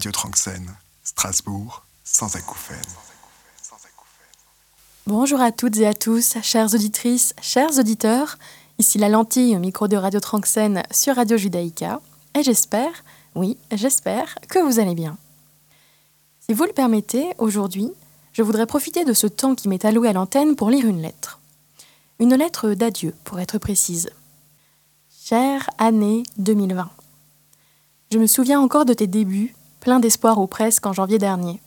Radio Tranxène, Strasbourg, sans acouphènes. Bonjour à toutes et à tous, chères auditrices, chers auditeurs. Ici la lentille au micro de Radio Tranxène sur Radio Judaïka. Et j'espère, oui, j'espère que vous allez bien. Si vous le permettez, aujourd'hui, je voudrais profiter de ce temps qui m'est alloué à l'antenne pour lire une lettre. Une lettre d'adieu, pour être précise. Chère année 2020. Je me souviens encore de tes débuts, plein d'espoir ou presque en janvier dernier.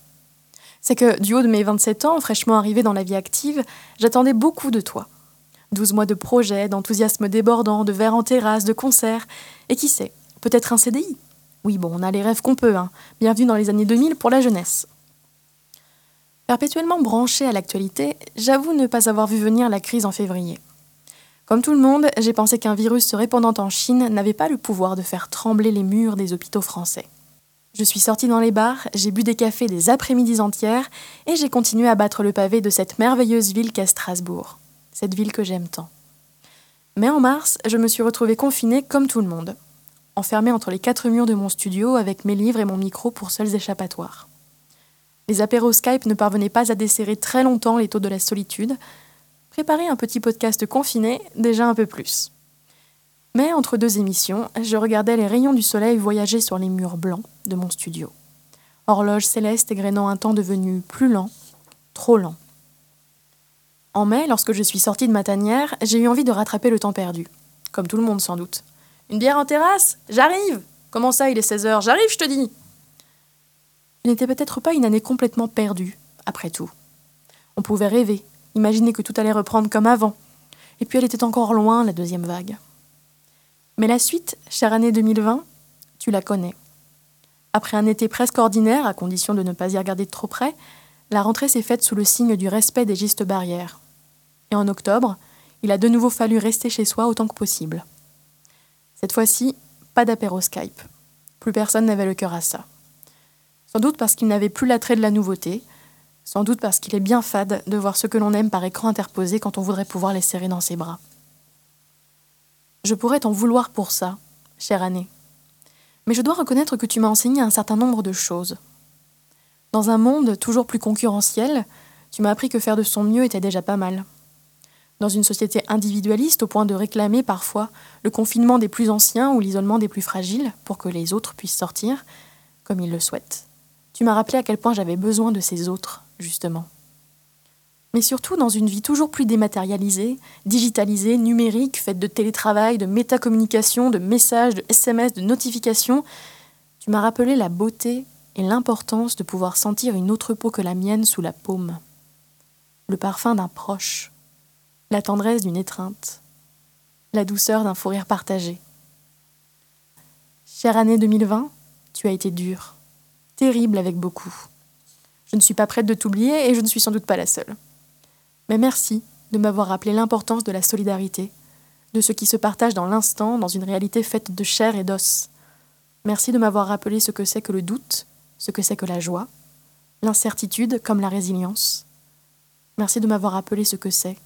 C'est que, du haut de mes 27 ans, fraîchement arrivé dans la vie active, j'attendais beaucoup de toi. 12 mois de projets, d'enthousiasme débordant, de verres en terrasse, de concerts, et qui sait, peut-être un CDI. Oui, bon, on a les rêves qu'on peut, hein. Bienvenue dans les années 2000 pour la jeunesse. Perpétuellement branché à l'actualité, j'avoue ne pas avoir vu venir la crise en février. Comme tout le monde, j'ai pensé qu'un virus se répandant en Chine n'avait pas le pouvoir de faire trembler les murs des hôpitaux français. Je suis sortie dans les bars, j'ai bu des cafés des après-midi entières et j'ai continué à battre le pavé de cette merveilleuse ville qu'est Strasbourg, cette ville que j'aime tant. Mais en mars, je me suis retrouvée confinée comme tout le monde, enfermée entre les quatre murs de mon studio avec mes livres et mon micro pour seuls échappatoires. Les apéros Skype ne parvenaient pas à desserrer très longtemps les taux de la solitude, préparer un petit podcast confiné, déjà un peu plus. Mais entre deux émissions, je regardais les rayons du soleil voyager sur les murs blancs de mon studio. Horloge céleste égrénant un temps devenu plus lent, trop lent. En mai, lorsque je suis sortie de ma tanière, j'ai eu envie de rattraper le temps perdu. Comme tout le monde sans doute. Une bière en terrasse? J'arrive Comment ça, il est 16h J'arrive, je te dis Ce n'était peut-être pas une année complètement perdue, après tout. On pouvait rêver, imaginer que tout allait reprendre comme avant. Et puis elle était encore loin, la deuxième vague. Mais la suite, chère année 2020, tu la connais. Après un été presque ordinaire, à condition de ne pas y regarder de trop près, la rentrée s'est faite sous le signe du respect des gestes barrières. Et en octobre, il a de nouveau fallu rester chez soi autant que possible. Cette fois-ci, pas d'apéro Skype. Plus personne n'avait le cœur à ça. Sans doute parce qu'il n'avait plus l'attrait de la nouveauté, sans doute parce qu'il est bien fade de voir ce que l'on aime par écran interposé quand on voudrait pouvoir les serrer dans ses bras. Je pourrais t'en vouloir pour ça, chère Année. Mais je dois reconnaître que tu m'as enseigné un certain nombre de choses. Dans un monde toujours plus concurrentiel, tu m'as appris que faire de son mieux était déjà pas mal. Dans une société individualiste au point de réclamer parfois le confinement des plus anciens ou l'isolement des plus fragiles pour que les autres puissent sortir comme ils le souhaitent, tu m'as rappelé à quel point j'avais besoin de ces autres justement. Mais surtout dans une vie toujours plus dématérialisée, digitalisée, numérique, faite de télétravail, de métacommunication, de messages, de SMS, de notifications, tu m'as rappelé la beauté et l'importance de pouvoir sentir une autre peau que la mienne sous la paume. Le parfum d'un proche, la tendresse d'une étreinte, la douceur d'un fou rire partagé. Chère année 2020, tu as été dure, terrible avec beaucoup. Je ne suis pas prête de t'oublier et je ne suis sans doute pas la seule. Mais merci de m'avoir rappelé l'importance de la solidarité, de ce qui se partage dans l'instant, dans une réalité faite de chair et d'os. Merci de m'avoir rappelé ce que c'est que le doute, ce que c'est que la joie, l'incertitude comme la résilience. Merci de m'avoir rappelé ce que c'est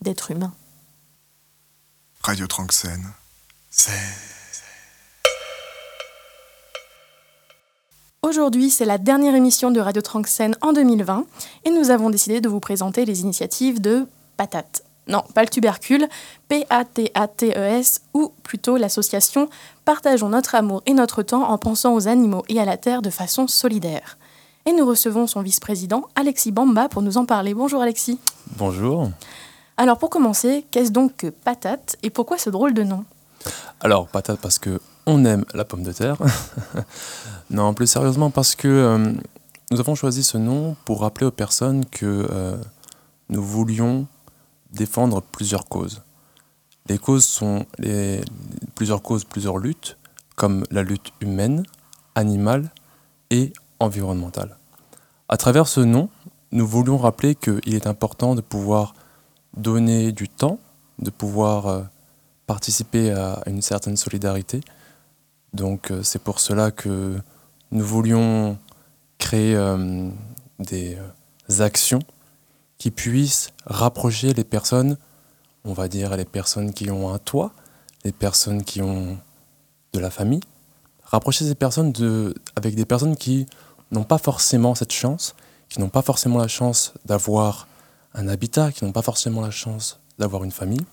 d'être humain. Radio Tranxène, c'est... Aujourd'hui, c'est la dernière émission de Radio Tranxène en 2020 et nous avons décidé de vous présenter les initiatives de Patate. Non, pas le tubercule, P-A-T-A-T-E-S, ou plutôt l'association Partageons notre amour et notre temps en pensant aux animaux et à la terre de façon solidaire. Et nous recevons son vice-président, Alexis Bamba, pour nous en parler. Bonjour Alexis. Bonjour. Alors pour commencer, qu'est-ce donc que Patate et pourquoi ce drôle de nom? Alors, patate parce que on aime la pomme de terre. non, plus sérieusement parce que euh, nous avons choisi ce nom pour rappeler aux personnes que euh, nous voulions défendre plusieurs causes. Les causes sont les, plusieurs causes, plusieurs luttes, comme la lutte humaine, animale et environnementale. À travers ce nom, nous voulions rappeler qu'il est important de pouvoir donner du temps, de pouvoir euh, participer à une certaine solidarité, donc euh, c'est pour cela que nous voulions créer euh, des euh, actions qui puissent rapprocher les personnes, on va dire les personnes qui ont un toit, les personnes qui ont de la famille, rapprocher ces personnes de, avec des personnes qui n'ont pas forcément cette chance, qui n'ont pas forcément la chance d'avoir un habitat, qui n'ont pas forcément la chance d'avoir une famille.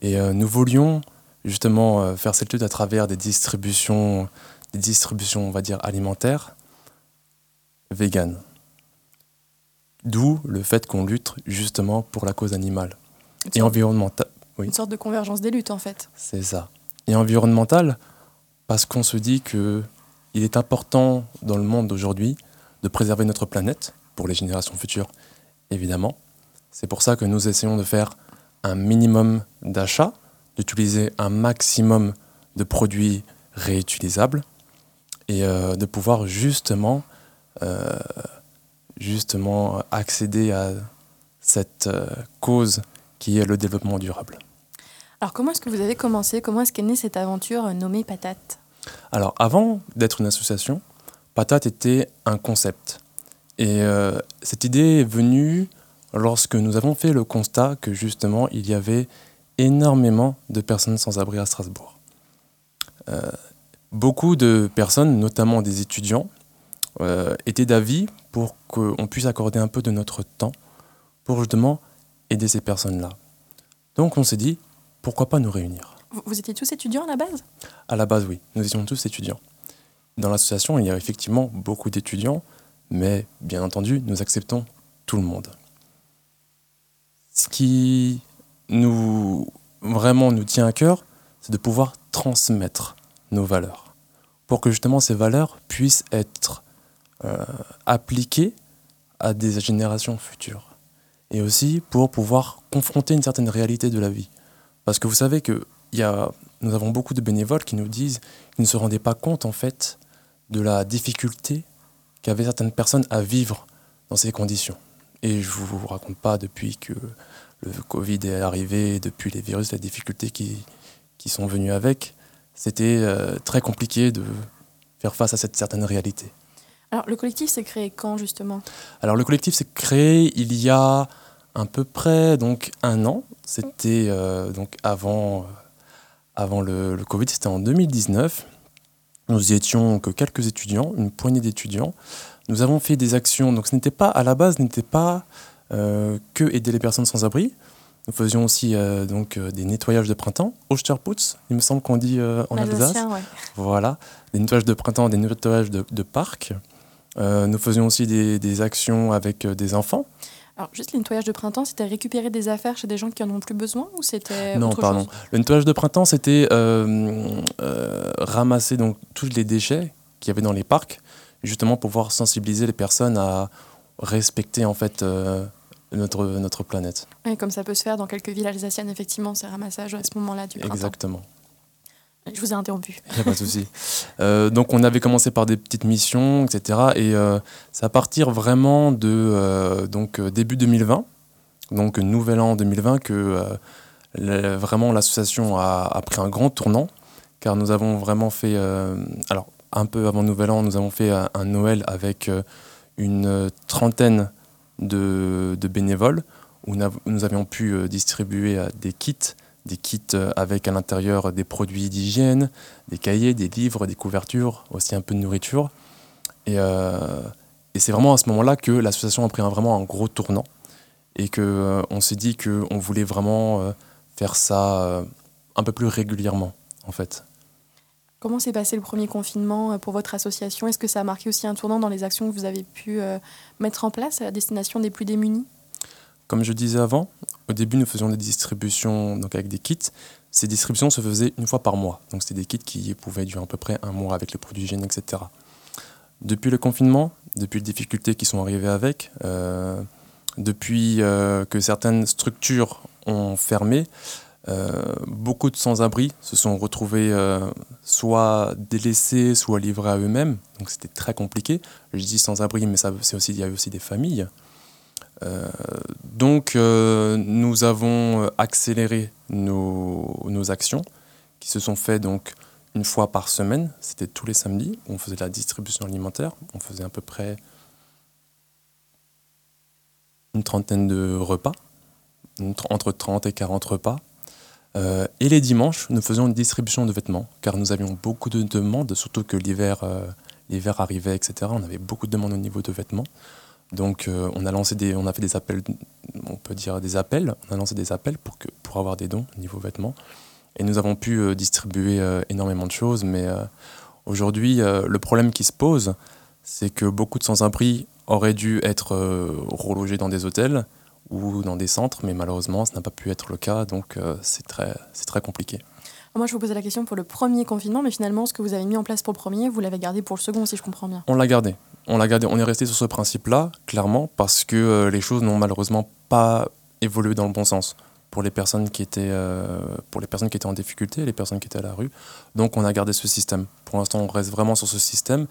Et euh, nous voulions justement euh, faire cette lutte à travers des distributions, des distributions, on va dire, alimentaires, véganes. D'où le fait qu'on lutte justement pour la cause animale et environnementale. Oui. Une sorte de convergence des luttes en fait. C'est ça. Et environnementale, parce qu'on se dit que il est important dans le monde d'aujourd'hui de préserver notre planète pour les générations futures, évidemment. C'est pour ça que nous essayons de faire un minimum d'achats, d'utiliser un maximum de produits réutilisables et euh, de pouvoir justement, euh, justement accéder à cette euh, cause qui est le développement durable. Alors comment est-ce que vous avez commencé? Comment est-ce qu'est née cette aventure nommée Patate? Alors avant d'être une association, Patate était un concept. Et cette idée est venue lorsque nous avons fait le constat que justement il y avait énormément de personnes sans abri à Strasbourg. Euh, beaucoup de personnes, notamment des étudiants, euh, étaient d'avis pour qu'on puisse accorder un peu de notre temps pour justement aider ces personnes-là. Donc on s'est dit, pourquoi pas nous réunir? Vous étiez tous étudiants à la base? À la base, oui, nous étions tous étudiants. Dans l'association, il y a effectivement beaucoup d'étudiants, mais bien entendu, nous acceptons tout le monde ce qui nous vraiment nous tient à cœur, c'est de pouvoir transmettre nos valeurs, pour que justement ces valeurs puissent être euh, appliquées à des générations futures, et aussi pour pouvoir confronter une certaine réalité de la vie. Parce que vous savez que nous avons beaucoup de bénévoles qui nous disent qu'ils ne se rendaient pas compte en fait de la difficulté qu'avaient certaines personnes à vivre dans ces conditions. Et je ne vous raconte pas depuis que le Covid est arrivé, depuis les virus, les difficultés qui, qui sont venues avec, c'était euh, très compliqué de faire face à cette certaine réalité. Alors le collectif s'est créé quand justement? Alors le collectif s'est créé il y a à peu près donc un an. C'était euh, donc avant, avant le, le Covid, c'était en 2019. Nous étions que quelques étudiants, une poignée d'étudiants. Nous avons fait des actions, donc ce n'était pas, à la base, n'était pas euh, que aider les personnes sans abri. Nous faisions aussi euh, donc, euh, des nettoyages de printemps, Osterputz, il me semble qu'on dit en Alsace. Voilà, des nettoyages de printemps, des nettoyages de, de parcs. nous faisions aussi des, des actions avec des enfants. Alors, juste le nettoyage de printemps, c'était récupérer des affaires chez des gens qui en ont plus besoin ou c'était Non, autre pardon. Chose? Le nettoyage de printemps, c'était ramasser donc, tous les déchets qu'il y avait dans les parcs, justement pour pouvoir sensibiliser les personnes à respecter en fait notre, notre planète. Et comme ça peut se faire dans quelques villes alsaciennes, effectivement, ces ramassages à ce moment-là du printemps. Exactement. Je vous ai interrompu. Il n'y a pas de souci. Euh, donc on avait commencé par des petites missions, etc. Et euh, c'est à partir vraiment de euh, donc, début 2020, donc nouvel an 2020, que vraiment l'association a, a, pris un grand tournant, car nous avons vraiment fait, alors un peu avant nouvel an, nous avons fait un, un Noël avec une trentaine de, bénévoles où nous avions pu euh, distribuer euh, des kits, des kits euh, avec à l'intérieur des produits d'hygiène, des cahiers, des livres, des couvertures, aussi un peu de nourriture. Et, c'est vraiment à ce moment-là que l'association a pris un, vraiment un gros tournant et qu'on on s'est dit qu'on voulait vraiment faire ça un peu plus régulièrement en fait. Comment s'est passé le premier confinement euh, pour votre association? Est-ce que ça a marqué aussi un tournant dans les actions que vous avez pu euh, mettre en place à la destination des plus démunis? Comme je disais avant, au début nous faisions des distributions donc avec des kits. Ces distributions se faisaient une fois par mois. Donc c'était des kits qui pouvaient durer à peu près un mois avec les produits hygiène, etc. Depuis le confinement, depuis les difficultés qui sont arrivées avec, euh, depuis que certaines structures ont fermé, euh, beaucoup de sans-abri se sont retrouvés euh, soit délaissés, soit livrés à eux-mêmes. Donc c'était très compliqué. Je dis sans-abri, mais ça, aussi, il y a aussi des familles. Euh, donc nous avons accéléré nos, nos, actions qui se sont faites donc une fois par semaine. C'était tous les samedis. On faisait la distribution alimentaire. On faisait à peu près une trentaine de repas, entre 30 et 40 repas. Euh, et les dimanches, nous faisions une distribution de vêtements, car nous avions beaucoup de demandes, surtout que l'hiver euh, l'hiver arrivait, etc. On avait beaucoup de demandes au niveau de vêtements. Donc euh, on a lancé des, on a fait des appels, on peut dire des appels, on a lancé des appels pour, que, pour avoir des dons au niveau vêtements. Et nous avons pu distribuer énormément de choses, mais aujourd'hui, le problème qui se pose, c'est que beaucoup de sans-abri auraient dû être relogés dans des hôtels, ou dans des centres, mais malheureusement, ça n'a pas pu être le cas, donc euh, c'est très, très compliqué. Moi, je vous posais la question pour le premier confinement, mais finalement, ce que vous avez mis en place pour le premier, vous l'avez gardé pour le second, si je comprends bien. On l'a gardé. On l'a gardé. On est resté sur ce principe-là, clairement, parce que euh, les choses n'ont malheureusement pas évolué dans le bon sens pour les personnes qui étaient euh, pour les personnes qui étaient en difficulté, les personnes qui étaient à la rue. Donc, on a gardé ce système. Pour l'instant, on reste vraiment sur ce système.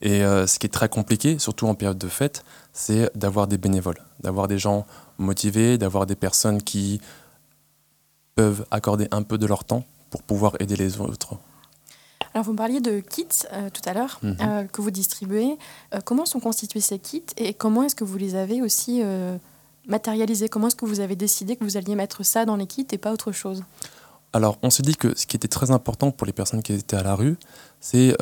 Et ce qui est très compliqué, surtout en période de fête, c'est d'avoir des bénévoles, d'avoir des gens motivés, d'avoir des personnes qui peuvent accorder un peu de leur temps pour pouvoir aider les autres. Alors vous me parliez de kits euh, tout à l'heure mhm. euh, que vous distribuez. Euh, comment sont constitués ces kits et comment est-ce que vous les avez aussi matérialisés? Comment est-ce que vous avez décidé que vous alliez mettre ça dans les kits et pas autre chose? Alors on s'est dit que ce qui était très important pour les personnes qui étaient à la rue, c'est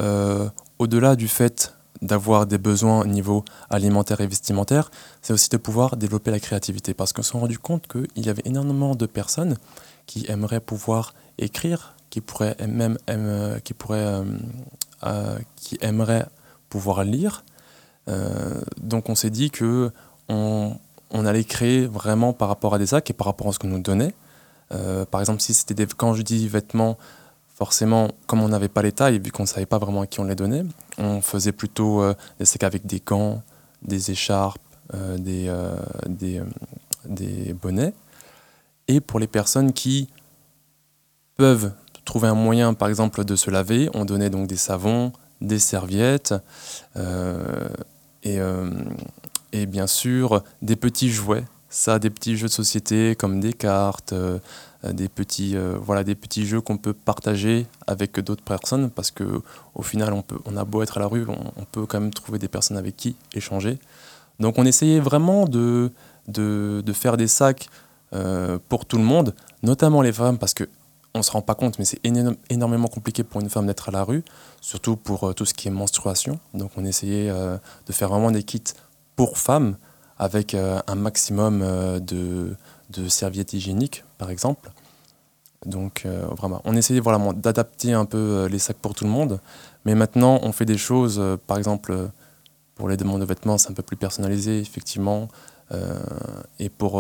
au-delà du fait d'avoir des besoins au niveau alimentaire et vestimentaire, c'est aussi de pouvoir développer la créativité. Parce qu'on s'est rendu compte qu'il y avait énormément de personnes qui aimeraient pouvoir écrire, qui pourraient même qui pourraient, euh, euh, qui aimeraient pouvoir lire. Euh, donc on s'est dit que on, allait créer vraiment par rapport à des sacs et par rapport à ce qu'on nous donnait. par exemple, si c'était des, quand je dis vêtements, forcément, comme on n'avait pas les tailles, vu qu'on ne savait pas vraiment à qui on les donnait, on faisait plutôt euh, des sacs avec des gants, des écharpes, euh, des, euh, des, bonnets. Et pour les personnes qui peuvent trouver un moyen, par exemple, de se laver, on donnait donc des savons, des serviettes et, et bien sûr des petits jouets. Ça, des petits jeux de société comme des cartes, des petits, euh, voilà, des petits jeux qu'on peut partager avec d'autres personnes parce que au final, on, peut, on a beau être à la rue, on, peut quand même trouver des personnes avec qui échanger. Donc on essayait vraiment de, de, de faire des sacs euh, pour tout le monde, notamment les femmes parce que on se rend pas compte, mais c'est énormément compliqué pour une femme d'être à la rue, surtout pour tout ce qui est menstruation. Donc on essayait de faire vraiment des kits pour femmes avec un maximum de, de serviettes hygiéniques, par exemple. Donc euh, vraiment, on essayait vraiment d'adapter un peu euh, les sacs pour tout le monde. Mais maintenant, on fait des choses, euh, par exemple, pour les demandes de vêtements, c'est un peu plus personnalisé, effectivement. et pour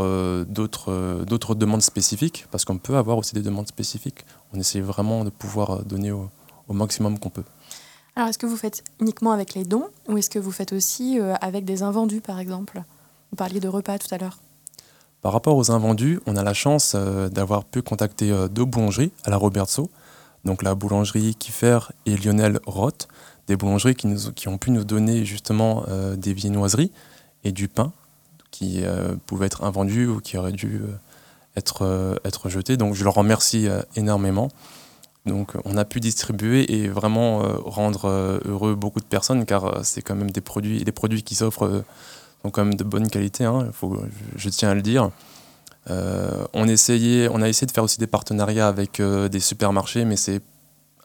d'autres d'autres demandes spécifiques, parce qu'on peut avoir aussi des demandes spécifiques, on essaie vraiment de pouvoir donner au, au maximum qu'on peut. Alors, est-ce que vous faites uniquement avec les dons ou est-ce que vous faites aussi avec des invendus, par exemple? Vous parliez de repas tout à l'heure. Par rapport aux invendus, on a la chance euh, d'avoir pu contacter euh, deux boulangeries à la Robertso, donc la boulangerie Kiffer et Lionel Roth, des boulangeries qui, ont pu nous donner justement euh, des viennoiseries et du pain qui pouvaient être invendus ou qui auraient dû être, être jetés. Donc je leur remercie énormément. Donc on a pu distribuer et vraiment rendre heureux beaucoup de personnes car c'est quand même des produits, des produits qui s'offrent donc quand même de bonne qualité, hein, faut, je, tiens à le dire. Euh, on, essayait, on a essayé de faire aussi des partenariats avec euh, des supermarchés, mais c'est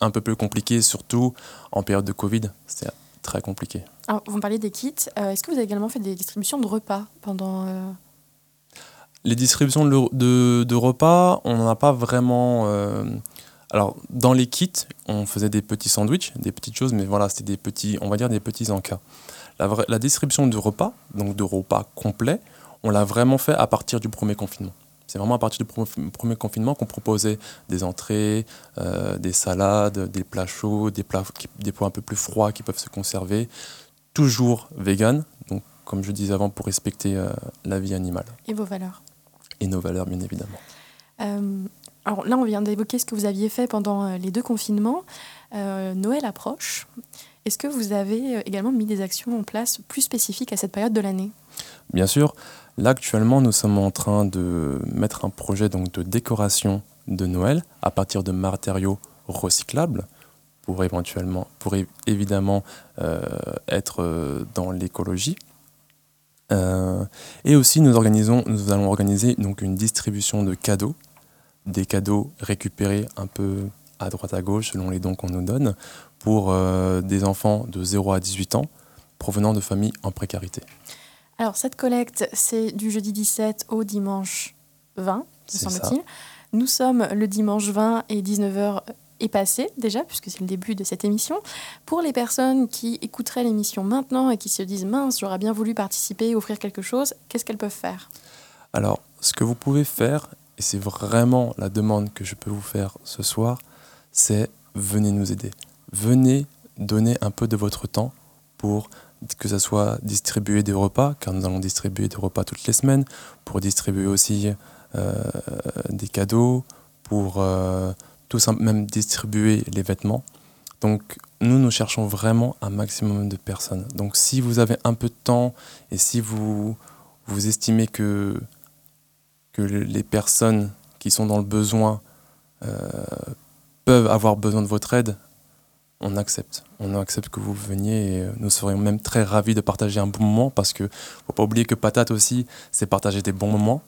un peu plus compliqué, surtout en période de Covid. C'est très compliqué. Alors, vous me parlez des kits. Euh, est-ce que vous avez également fait des distributions de repas pendant... Les distributions de, de, repas, on n'en a pas vraiment... Alors, dans les kits, on faisait des petits sandwichs, des petites choses, mais voilà, c'était des petits, on va dire des petits encas. La, distribution de repas, donc de repas complets, on l'a vraiment fait à partir du premier confinement. C'est vraiment à partir du premier confinement qu'on proposait des entrées, euh, des salades, des plats chauds, des plats, des plats un peu plus froids qui peuvent se conserver, toujours vegan, donc comme je disais avant, pour respecter euh, la vie animale. Et vos valeurs? Et nos valeurs, bien évidemment. Euh, alors là, on vient d'évoquer ce que vous aviez fait pendant les deux confinements. Noël approche. Est-ce que vous avez euh, également mis des actions en place plus spécifiques à cette période de l'année? Bien sûr. Là, actuellement, nous sommes en train de mettre un projet donc, de décoration de Noël à partir de matériaux recyclables pour éventuellement, pour évidemment euh, être euh, dans l'écologie. et aussi, nous, organisons, nous allons organiser donc, une distribution de cadeaux des cadeaux récupérés un peu à droite à gauche selon les dons qu'on nous donne pour euh, des enfants de 0 à 18 ans provenant de familles en précarité. Alors cette collecte, c'est du jeudi 17 au dimanche 20, me semble-t-il. Nous sommes le dimanche 20 et 19h est passé déjà, puisque c'est le début de cette émission. Pour les personnes qui écouteraient l'émission maintenant et qui se disent mince, j'aurais bien voulu participer, offrir quelque chose, qu'est-ce qu'elles peuvent faire? Alors, ce que vous pouvez faire, et c'est vraiment la demande que je peux vous faire ce soir, c'est venez nous aider. Venez donner un peu de votre temps pour que ce soit distribuer des repas, car nous allons distribuer des repas toutes les semaines, pour distribuer aussi euh, des cadeaux, pour euh, tout simplement même distribuer les vêtements. Donc nous, nous cherchons vraiment un maximum de personnes. Donc si vous avez un peu de temps et si vous, vous estimez que, que les personnes qui sont dans le besoin euh, peuvent avoir besoin de votre aide, on accepte. On accepte que vous veniez et euh, nous serions même très ravis de partager un bon moment parce que faut pas oublier que patate aussi, c'est partager des bons moments.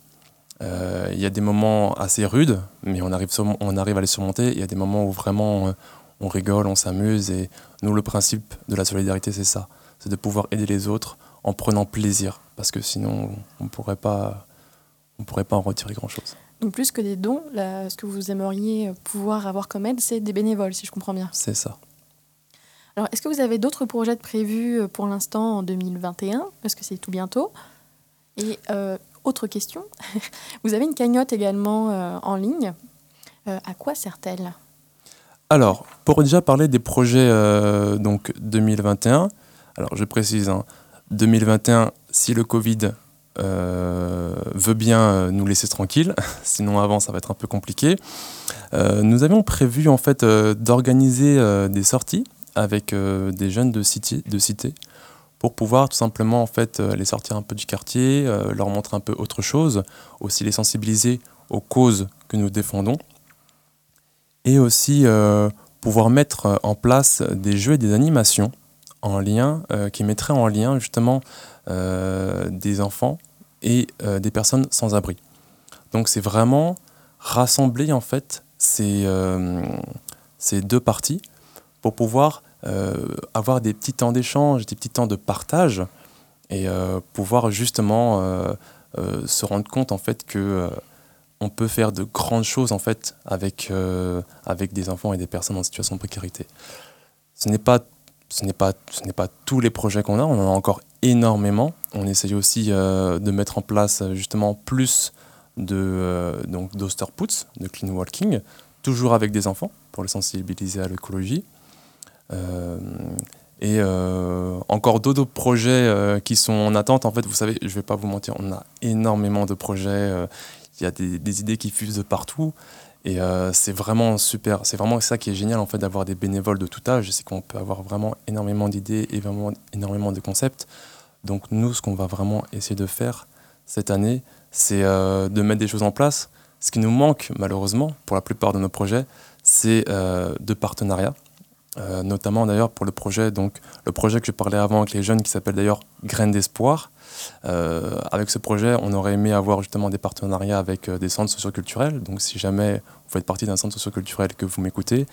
Euh, Il y a des moments assez rudes, mais on arrive, on arrive à les surmonter. Il y a des moments où vraiment euh, on rigole, on s'amuse et nous le principe de la solidarité c'est ça, c'est de pouvoir aider les autres en prenant plaisir parce que sinon on on pourrait pas en retirer grand chose. Donc plus que des dons, là, ce que vous aimeriez pouvoir avoir comme aide, c'est des bénévoles, si je comprends bien. C'est ça. Alors, est-ce que vous avez d'autres projets de prévus euh, pour l'instant en 2021 Parce que c'est tout bientôt. Et euh, autre question, vous avez une cagnotte également euh, en ligne. Euh, à quoi sert-elle? Alors, pour déjà parler des projets donc 2021, alors je précise, hein, 2021, si le Covid veut bien euh, nous laisser tranquilles, sinon avant ça va être un peu compliqué, euh, nous avions prévu en fait euh, d'organiser euh, des sorties avec euh, des jeunes de cité, de cité pour pouvoir tout simplement en fait euh, les sortir un peu du quartier, euh, leur montrer un peu autre chose, aussi les sensibiliser aux causes que nous défendons et aussi euh, pouvoir mettre en place des jeux et des animations en lien, euh, qui mettraient en lien justement euh, des enfants et euh, des personnes sans abri. Donc c'est vraiment rassembler en fait ces, euh, ces deux parties pour pouvoir euh, avoir des petits temps d'échange, des petits temps de partage et pouvoir justement se rendre compte en fait que on peut faire de grandes choses en fait avec, avec des enfants et des personnes en situation de précarité. Ce n'est pas, ce n'est pas, ce n'est pas tous les projets qu'on a, on en a encore énormément. On essaye aussi euh, de mettre en place euh, justement plus de euh, donc de clean walking, toujours avec des enfants pour les sensibiliser à l'écologie. Et encore d'autres projets qui sont en attente. En fait, vous savez, je ne vais pas vous mentir, on a énormément de projets. il y a des, des idées qui fusent de partout. Et euh, c'est vraiment super. C'est vraiment ça qui est génial en fait d'avoir des bénévoles de tout âge. C'est qu'on peut avoir vraiment énormément d'idées et vraiment énormément de concepts. Donc nous, ce qu'on va vraiment essayer de faire cette année, c'est euh, de mettre des choses en place. Ce qui nous manque malheureusement pour la plupart de nos projets, c'est euh, de partenariats. Euh, notamment d'ailleurs pour le projet, donc le projet que je parlais avant avec les jeunes qui s'appelle d'ailleurs Graines d'espoir. Euh, avec ce projet, on aurait aimé avoir justement des partenariats avec euh, des centres socioculturels. Donc si jamais vous faites partie d'un centre socioculturel que vous m'écoutez,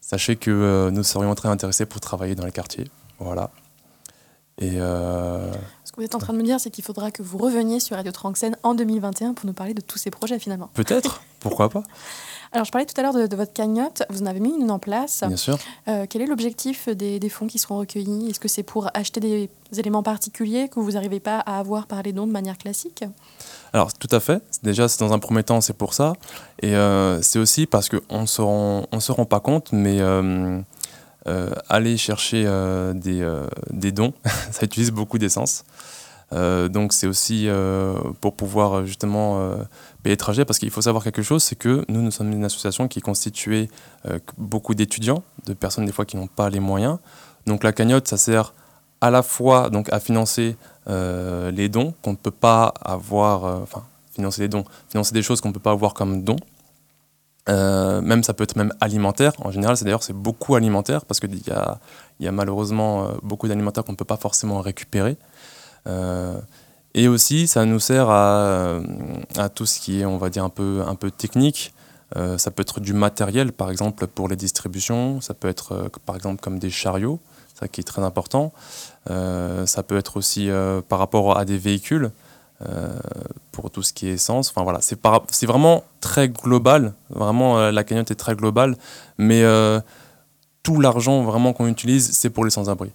sachez que nous serions très intéressés pour travailler dans les quartiers. Voilà. Et euh, Ce que vous êtes en train de me dire, c'est qu'il faudra que vous reveniez sur Radio Tranxène en 2021 pour nous parler de tous ces projets finalement. peut-être, pourquoi pas, Alors, je parlais tout à l'heure de, de votre cagnotte. Vous en avez mis une en place. bien sûr. Euh, quel est l'objectif des, des fonds qui seront recueillis? Est-ce que c'est pour acheter des éléments particuliers que vous n'arrivez pas à avoir par les dons de manière classique? Alors, tout à fait. Déjà, c'est dans un premier temps, c'est pour ça. Et euh, c'est aussi parce qu'on ne se se rend pas compte, mais euh, aller chercher des, des dons, ça utilise beaucoup d'essence. Euh, donc, c'est aussi euh, pour pouvoir justement euh, le trajet. Parce qu'il faut savoir quelque chose, c'est que nous, nous sommes une association qui est constituée euh, beaucoup d'étudiants, de personnes des fois qui n'ont pas les moyens. Donc, la cagnotte, ça sert à la fois donc, à financer euh, les dons qu'on ne peut pas avoir, euh, enfin, financer les dons, financer des choses qu'on ne peut pas avoir comme dons. Même ça peut être même alimentaire. En général, c'est d'ailleurs c'est beaucoup alimentaire parce qu'il y a, y a malheureusement beaucoup d'alimentaire qu'on ne peut pas forcément récupérer. Euh, et aussi, ça nous sert à, à tout ce qui est, on va dire, un peu, un peu technique. Euh, ça peut être du matériel, par exemple, pour les distributions. Ça peut être, euh, par exemple, comme des chariots, ça qui est très important. Euh, ça peut être aussi par rapport à des véhicules, pour tout ce qui est essence. Enfin voilà, c'est vraiment très global. Vraiment, la cagnotte est très globale. Mais tout l'argent vraiment qu'on utilise, c'est pour les sans-abri.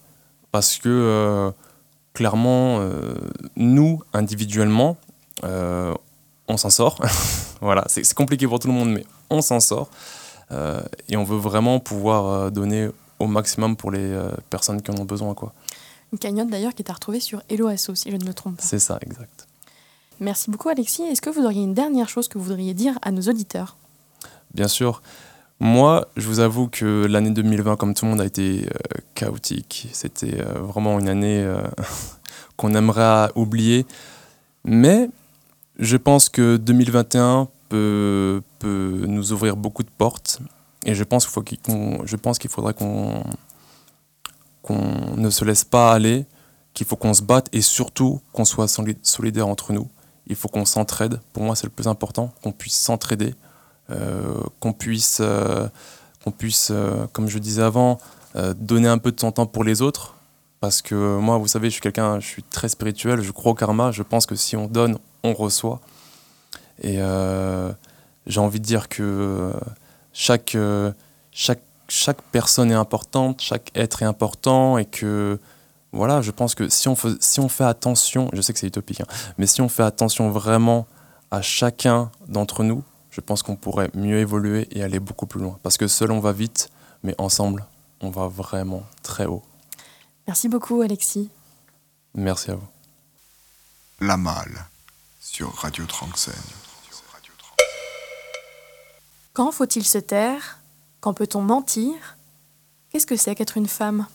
Parce que clairement, nous, individuellement, on s'en sort. voilà, c'est compliqué pour tout le monde, mais on s'en sort. Euh, et on veut vraiment pouvoir euh, donner au maximum pour les euh, personnes qui en ont besoin. Quoi. Une cagnotte d'ailleurs qui est à retrouver sur HelloAsso, si je ne me trompe pas. C'est ça, exact. Merci beaucoup Alexis. Est-ce que vous auriez une dernière chose que vous voudriez dire à nos auditeurs? Bien sûr. Moi, je vous avoue que l'année 2020, comme tout le monde, a été chaotique. C'était vraiment une année qu'on aimerait oublier. Mais je pense que 2021 peut, peut nous ouvrir beaucoup de portes. Et je pense qu'il je pense qu'il faudrait qu'on qu'on ne se laisse pas aller, qu'il faut qu'on se batte et surtout qu'on soit solidaires entre nous. Il faut qu'on s'entraide. Pour moi, c'est le plus important, qu'on puisse s'entraider, euh, qu'on puisse, euh, qu'on puisse euh, comme je disais avant, donner un peu de son temps pour les autres. Parce que moi, vous savez, je suis quelqu'un, je suis très spirituel, je crois au karma. Je pense que si on donne, on reçoit. Et euh, j'ai envie de dire que euh, chaque, euh, chaque, chaque personne est importante, chaque être est important et que voilà, je pense que si on, fait, si on fait attention, je sais que c'est utopique, hein, mais si on fait attention vraiment à chacun d'entre nous, je pense qu'on pourrait mieux évoluer et aller beaucoup plus loin. Parce que seul on va vite, mais ensemble, on va vraiment très haut. Merci beaucoup Alexis. Merci à vous. La malle sur Radio Tranxène. Quand faut-il se taire? Quand peut-on mentir? Qu'est-ce que c'est qu'être une femme?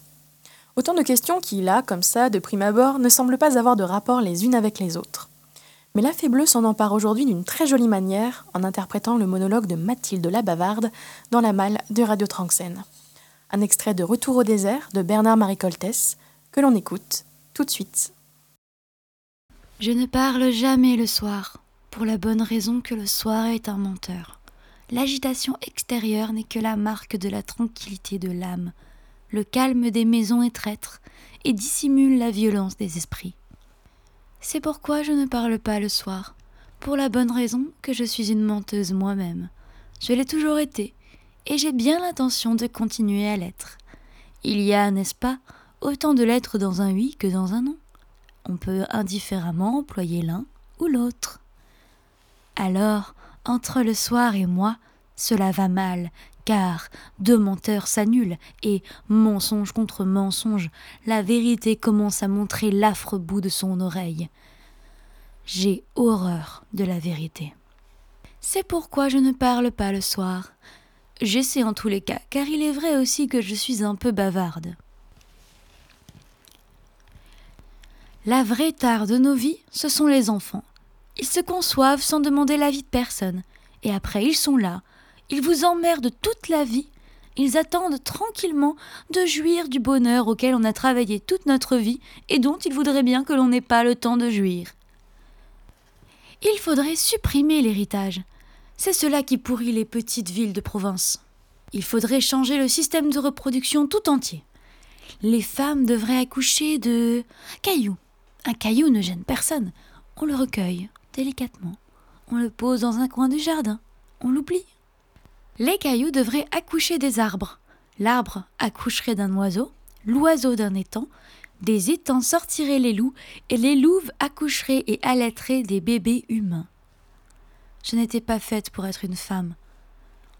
Autant de questions qui, là, comme ça, de prime abord, ne semblent pas avoir de rapport les unes avec les autres. Mais la Fée Bleue s'en empare aujourd'hui d'une très jolie manière en interprétant le monologue de Mathilde la Bavarde dans la malle de Radio Tranxène. Un extrait de Retour au désert de Bernard-Marie Coltès que l'on écoute tout de suite. Je ne parle jamais le soir, pour la bonne raison que le soir est un menteur. L'agitation extérieure n'est que la marque de la tranquillité de l'âme. Le calme des maisons est traître et dissimule la violence des esprits. C'est pourquoi je ne parle pas le soir, pour la bonne raison que je suis une menteuse moi-même. Je l'ai toujours été, et j'ai bien l'intention de continuer à l'être. Il y a, n'est-ce pas, autant de lettres dans un oui que dans un non. On peut indifféremment employer l'un ou l'autre. Alors, entre le soir et moi, cela va mal, car deux menteurs s'annulent, et, mensonge contre mensonge, la vérité commence à montrer l'affreux bout de son oreille. J'ai horreur de la vérité. C'est pourquoi je ne parle pas le soir. J'essaie en tous les cas, car il est vrai aussi que je suis un peu bavarde. La vraie tare de nos vies, ce sont les enfants. Ils se conçoivent sans demander l'avis de personne. Et après, ils sont là. Ils vous emmerdent toute la vie. Ils attendent tranquillement de jouir du bonheur auquel on a travaillé toute notre vie et dont ils voudraient bien que l'on n'ait pas le temps de jouir. Il faudrait supprimer l'héritage. C'est cela qui pourrit les petites villes de province. Il faudrait changer le système de reproduction tout entier. Les femmes devraient accoucher de cailloux. Un caillou ne gêne personne. On le recueille, délicatement. On le pose dans un coin du jardin. On l'oublie. Les cailloux devraient accoucher des arbres. L'arbre accoucherait d'un oiseau, l'oiseau d'un étang, des étangs sortiraient les loups, et les louves accoucheraient et allaiteraient des bébés humains. Je n'étais pas faite pour être une femme.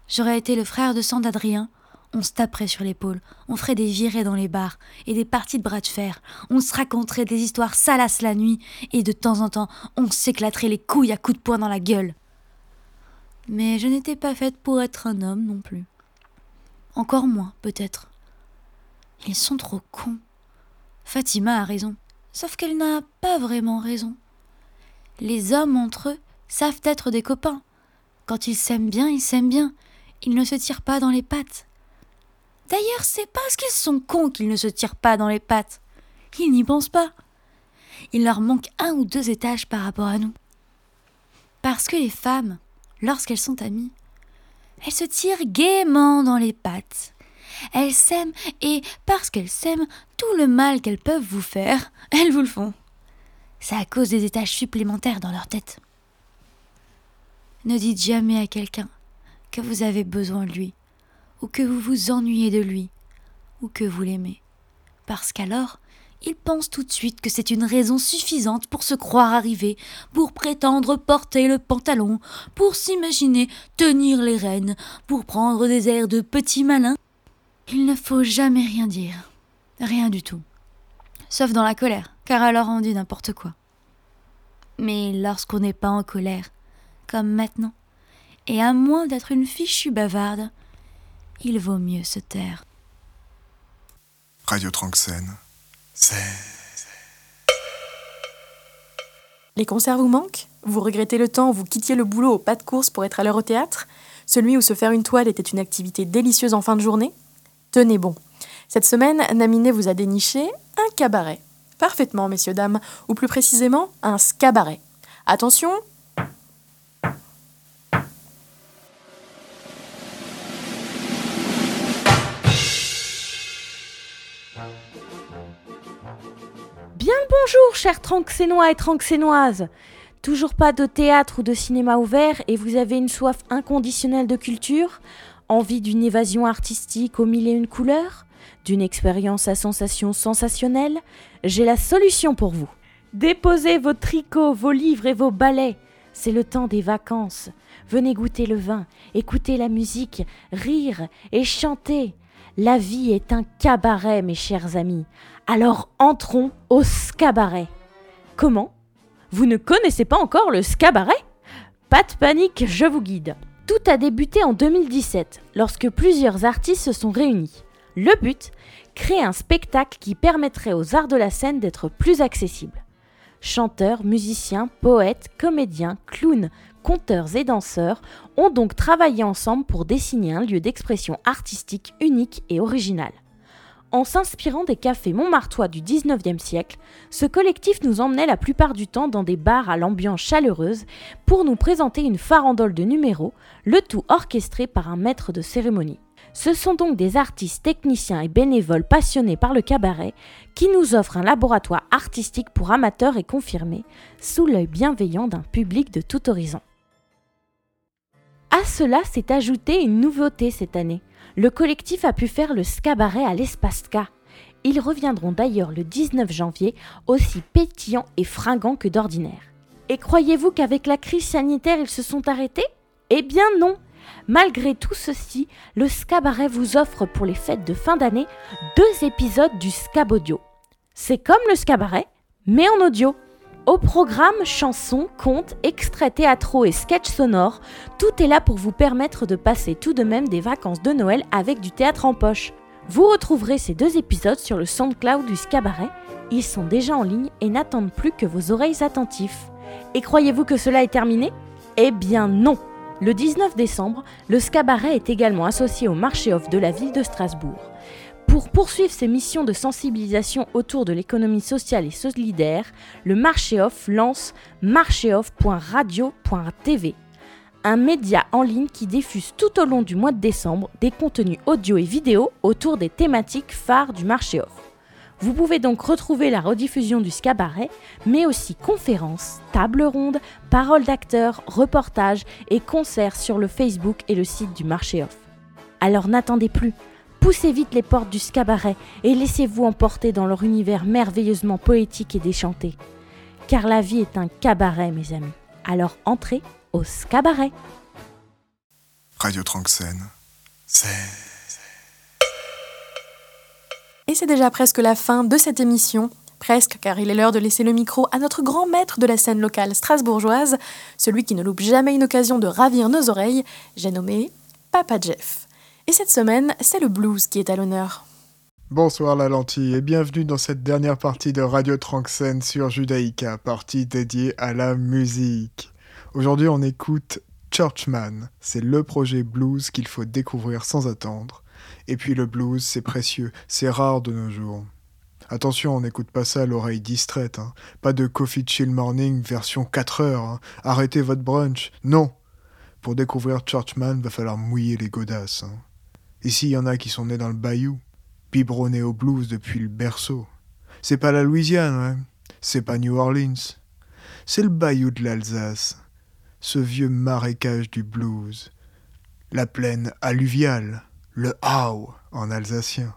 J'aurais été le frère de sang d'Adrien, on se taperait sur l'épaule, on ferait des virées dans les bars et des parties de bras de fer, on se raconterait des histoires salaces la nuit et de temps en temps on s'éclaterait les couilles à coups de poing dans la gueule. Mais je n'étais pas faite pour être un homme non plus. Encore moins, peut-être. Ils sont trop cons. Fatima a raison, sauf qu'elle n'a pas vraiment raison. Les hommes entre eux savent être des copains. Quand ils s'aiment bien, ils s'aiment bien. Ils ne se tirent pas dans les pattes. D'ailleurs, c'est parce qu'ils sont cons qu'ils ne se tirent pas dans les pattes. Ils n'y pensent pas. Il leur manque un ou deux étages par rapport à nous. Parce que les femmes, lorsqu'elles sont amies, Elle se tire gaiement dans les pattes. Elles s'aiment et parce qu'elles s'aiment, tout le mal qu'elles peuvent vous faire, elles vous le font. C'est à cause des étages supplémentaires dans leur tête. Ne dites jamais à quelqu'un que vous avez besoin de lui, ou que vous vous ennuyez de lui, ou que vous l'aimez, parce qu'alors il pense tout de suite que c'est une raison suffisante pour se croire arrivé, pour prétendre porter le pantalon, pour s'imaginer tenir les rênes, pour prendre des airs de petit malin. Il ne faut jamais rien dire. Rien du tout. Sauf dans la colère, car alors on dit n'importe quoi. Mais lorsqu'on n'est pas en colère, comme maintenant, et à moins d'être une fichue bavarde, il vaut mieux se taire. Radio Tranxène. Les concerts vous manquent Vous regrettez le temps où vous quittiez le boulot au pas de course pour être à l'heure au théâtre Celui où se faire une toile était une activité délicieuse en fin de journée Tenez bon. Cette semaine, Naminé vous a déniché un cabaret. Parfaitement, messieurs, dames, ou plus précisément, un scabaret. Attention, Bien bonjour, chers tranxénois et tranxénoises. Toujours pas de théâtre ou de cinéma ouvert et vous avez une soif inconditionnelle de culture Envie d'une évasion artistique aux mille et une couleurs D'une expérience à sensations sensationnelles J'ai la solution pour vous. Déposez vos tricots, vos livres et vos balais. C'est le temps des vacances. Venez goûter le vin, écouter la musique, rire et chanter. La vie est un cabaret, mes chers amis. Alors entrons au scabaret. Comment? Vous ne connaissez pas encore le scabaret? Pas de panique, je vous guide. Tout a débuté en 2017, lorsque plusieurs artistes se sont réunis. Le but? Créer un spectacle qui permettrait aux arts de la scène d'être plus accessibles. Chanteurs, musiciens, poètes, comédiens, clowns, conteurs et danseurs ont donc travaillé ensemble pour dessiner un lieu d'expression artistique unique et original. En s'inspirant des cafés montmartois du 19e siècle, ce collectif nous emmenait la plupart du temps dans des bars à l'ambiance chaleureuse pour nous présenter une farandole de numéros, le tout orchestré par un maître de cérémonie. Ce sont donc des artistes, techniciens et bénévoles passionnés par le cabaret qui nous offrent un laboratoire artistique pour amateurs et confirmés, sous l'œil bienveillant d'un public de tout horizon. À cela s'est ajoutée une nouveauté cette année. Le collectif a pu faire le Scabaret à l'Espace. Ils reviendront d'ailleurs le 19 janvier, aussi pétillants et fringants que d'ordinaire. Et croyez-vous qu'avec la crise sanitaire ils se sont arrêtés? Eh bien non Malgré tout ceci, le Scabaret vous offre pour les fêtes de fin d'année deux épisodes du Scab Audio. C'est comme le Scabaret, mais en audio. Au programme chansons, contes, extraits théâtraux et sketchs sonores, tout est là pour vous permettre de passer tout de même des vacances de Noël avec du théâtre en poche. Vous retrouverez ces deux épisodes sur le SoundCloud du Scabaret. Ils sont déjà en ligne et n'attendent plus que vos oreilles attentives. Et croyez-vous que cela est terminé? Eh bien non Le 19 décembre, le Scabaret est également associé au marché off de la ville de Strasbourg. Pour poursuivre ses missions de sensibilisation autour de l'économie sociale et solidaire, le Marché Off lance marchéoff.radio.tv, un média en ligne qui diffuse tout au long du mois de décembre des contenus audio et vidéo autour des thématiques phares du Marché Off. Vous pouvez donc retrouver la rediffusion du Scabaret, mais aussi conférences, tables rondes, paroles d'acteurs, reportages et concerts sur le Facebook et le site du Marché Off. Alors n'attendez plus, Poussez vite les portes du scabaret et laissez-vous emporter dans leur univers merveilleusement poétique et déchanté. Car la vie est un cabaret, mes amis. Alors entrez au scabaret. Radio Tranxène. C'est. Et c'est déjà presque la fin de cette émission. Presque, car il est l'heure de laisser le micro à notre grand maître de la scène locale strasbourgeoise, celui qui ne loupe jamais une occasion de ravir nos oreilles, j'ai nommé Papa Jeff. Et cette semaine, c'est le blues qui est à l'honneur. Bonsoir la lentille et bienvenue dans cette dernière partie de Radio Tranxène sur Judaïka, partie dédiée à la musique. Aujourd'hui on écoute Churchman, c'est le projet blues qu'il faut découvrir sans attendre. Et puis le blues, c'est précieux, c'est rare de nos jours. Attention, on n'écoute pas ça à l'oreille distraite. Hein. Pas de Coffee Chill Morning version 4 heures. Hein. Arrêtez votre brunch. Non. Pour découvrir Churchman, va falloir mouiller les godasses. Hein. Ici, il y en a qui sont nés dans le bayou, biberonnés au blues depuis le berceau. C'est pas la Louisiane, ouais. C'est pas New Orleans. C'est le bayou de l'Alsace, ce vieux marécage du blues. La plaine alluviale, le Hau en alsacien.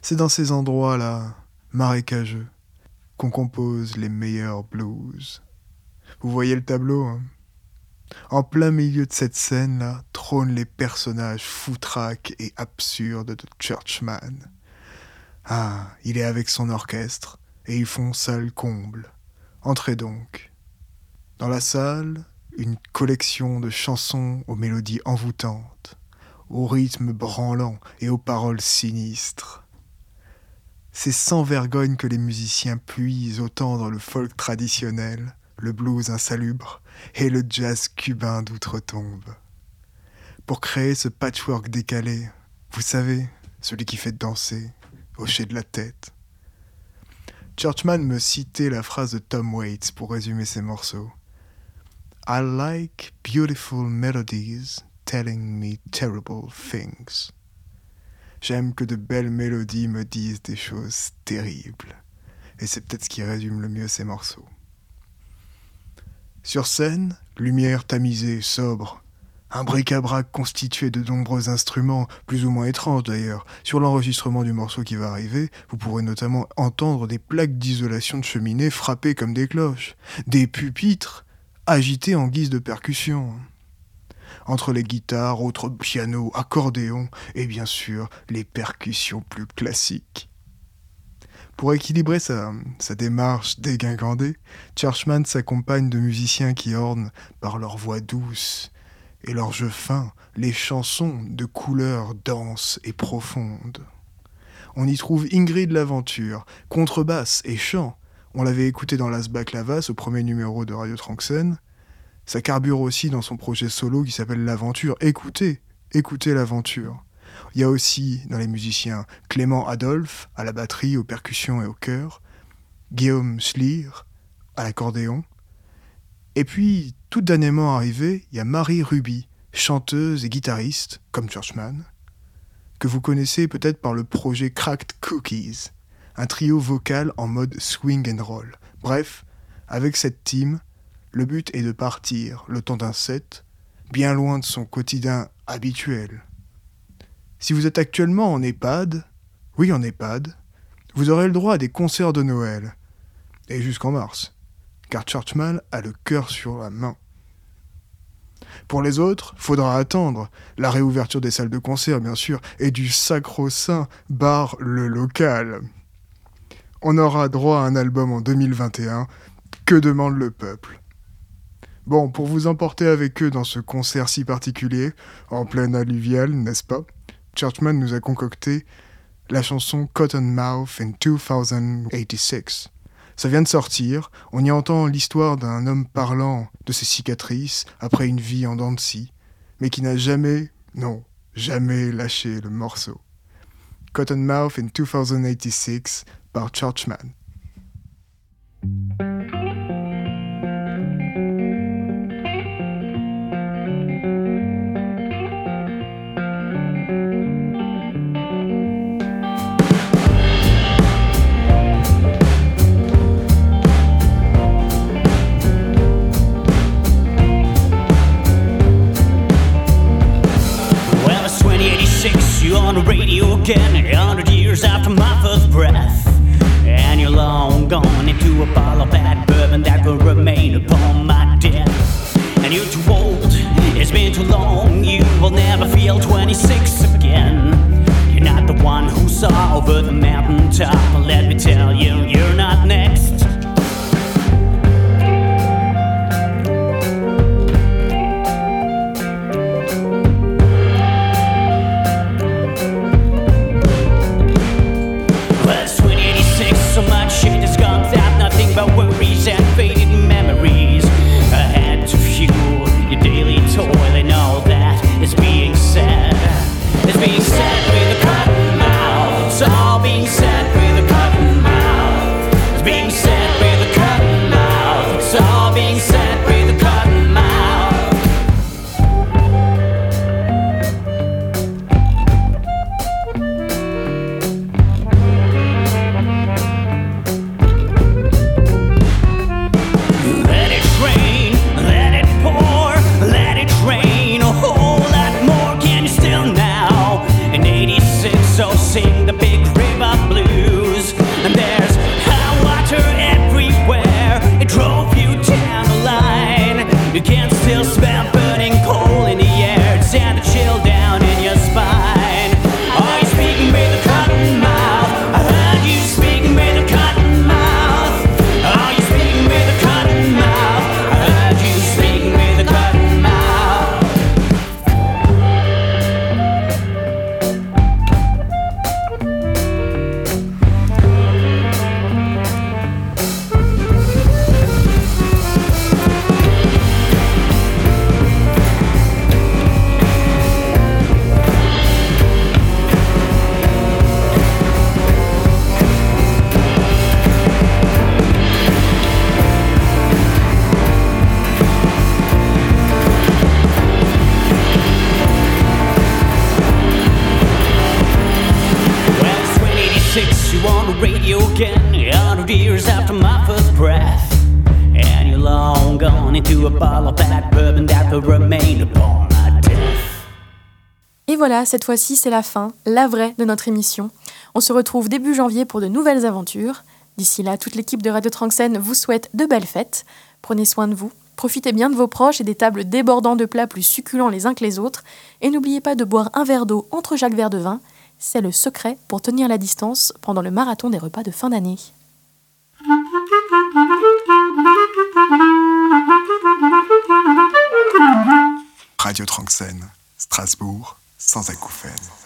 C'est dans ces endroits-là, marécageux, qu'on compose les meilleurs blues. Vous voyez le tableau, hein En plein milieu de cette scène-là trônent les personnages foutraques et absurdes de Churchman. Ah, il est avec son orchestre, et ils font salle comble. Entrez donc. Dans la salle, une collection de chansons aux mélodies envoûtantes, au rythme branlant et aux paroles sinistres. C'est sans vergogne que les musiciens puisent autant dans le folk traditionnel, le blues insalubre et le jazz cubain d'outre-tombe. Pour créer ce patchwork décalé, vous savez, celui qui fait danser, hocher de la tête. Churchman me citait la phrase de Tom Waits pour résumer ses morceaux. I like beautiful melodies telling me terrible things. J'aime que de belles mélodies me disent des choses terribles. Et c'est peut-être ce qui résume le mieux ces morceaux. Sur scène, lumière tamisée, sobre, un bric-à-brac constitué de nombreux instruments, plus ou moins étranges d'ailleurs. Sur l'enregistrement du morceau qui va arriver, vous pourrez notamment entendre des plaques d'isolation de cheminée frapper comme des cloches, des pupitres agités en guise de percussion. Entre les guitares, autres pianos, accordéons et bien sûr les percussions plus classiques. Pour équilibrer sa, démarche dégingandée, Churchman s'accompagne de musiciens qui ornent par leur voix douce et leur jeu fin les chansons de couleurs denses et profondes. On y trouve Ingrid L'Aventure, contrebasse et chant. On l'avait écouté dans Las Baclavas au premier numéro de Radio Tranxen. Ça carbure aussi dans son projet solo qui s'appelle L'Aventure. Écoutez, écoutez l'Aventure. Il y a aussi dans les musiciens Clément Adolphe à la batterie, aux percussions et au chœur, Guillaume Schlier à l'accordéon, et puis, tout dernièrement arrivé, il y a Marie Ruby, chanteuse et guitariste, comme Churchman, que vous connaissez peut-être par le projet Cracked Cookies, un trio vocal en mode swing and roll. Bref, avec cette team, le but est de partir, le temps d'un set, bien loin de son quotidien habituel. Si vous êtes actuellement en EHPAD, oui en EHPAD, vous aurez le droit à des concerts de Noël, et jusqu'en mars car Churchman a le cœur sur la main. Pour les autres, faudra attendre la réouverture des salles de concert, bien sûr, et du sacro-saint bar le local. On aura droit à un album en 2021. Que demande le peuple? Bon, pour vous emporter avec eux dans ce concert si particulier, en pleine alluviale, n'est-ce pas? Churchman nous a concocté la chanson Cotton Mouth in 2086. Ça vient de sortir, on y entend l'histoire d'un homme parlant de ses cicatrices après une vie en dents de mais qui n'a jamais, non, jamais lâché le morceau. Cottonmouth in 2086 par Churchman. On the radio again, a hundred years after my first breath. And you're long gone into a bottle of bad bourbon that will remain upon my death. And you're too old, it's been too long, you will never feel 26 again. You're not the one who saw over the mountaintop, but let me tell you, you're not next. Voilà, cette fois-ci, c'est la fin, la vraie de notre émission. On se retrouve début janvier pour de nouvelles aventures. D'ici là, toute l'équipe de Radio Tranxène vous souhaite de belles fêtes. Prenez soin de vous, profitez bien de vos proches et des tables débordant de plats plus succulents les uns que les autres. Et n'oubliez pas de boire un verre d'eau entre chaque verre de vin. C'est le secret pour tenir la distance pendant le marathon des repas de fin d'année. Radio Tranxène, Strasbourg, sans acouphènes.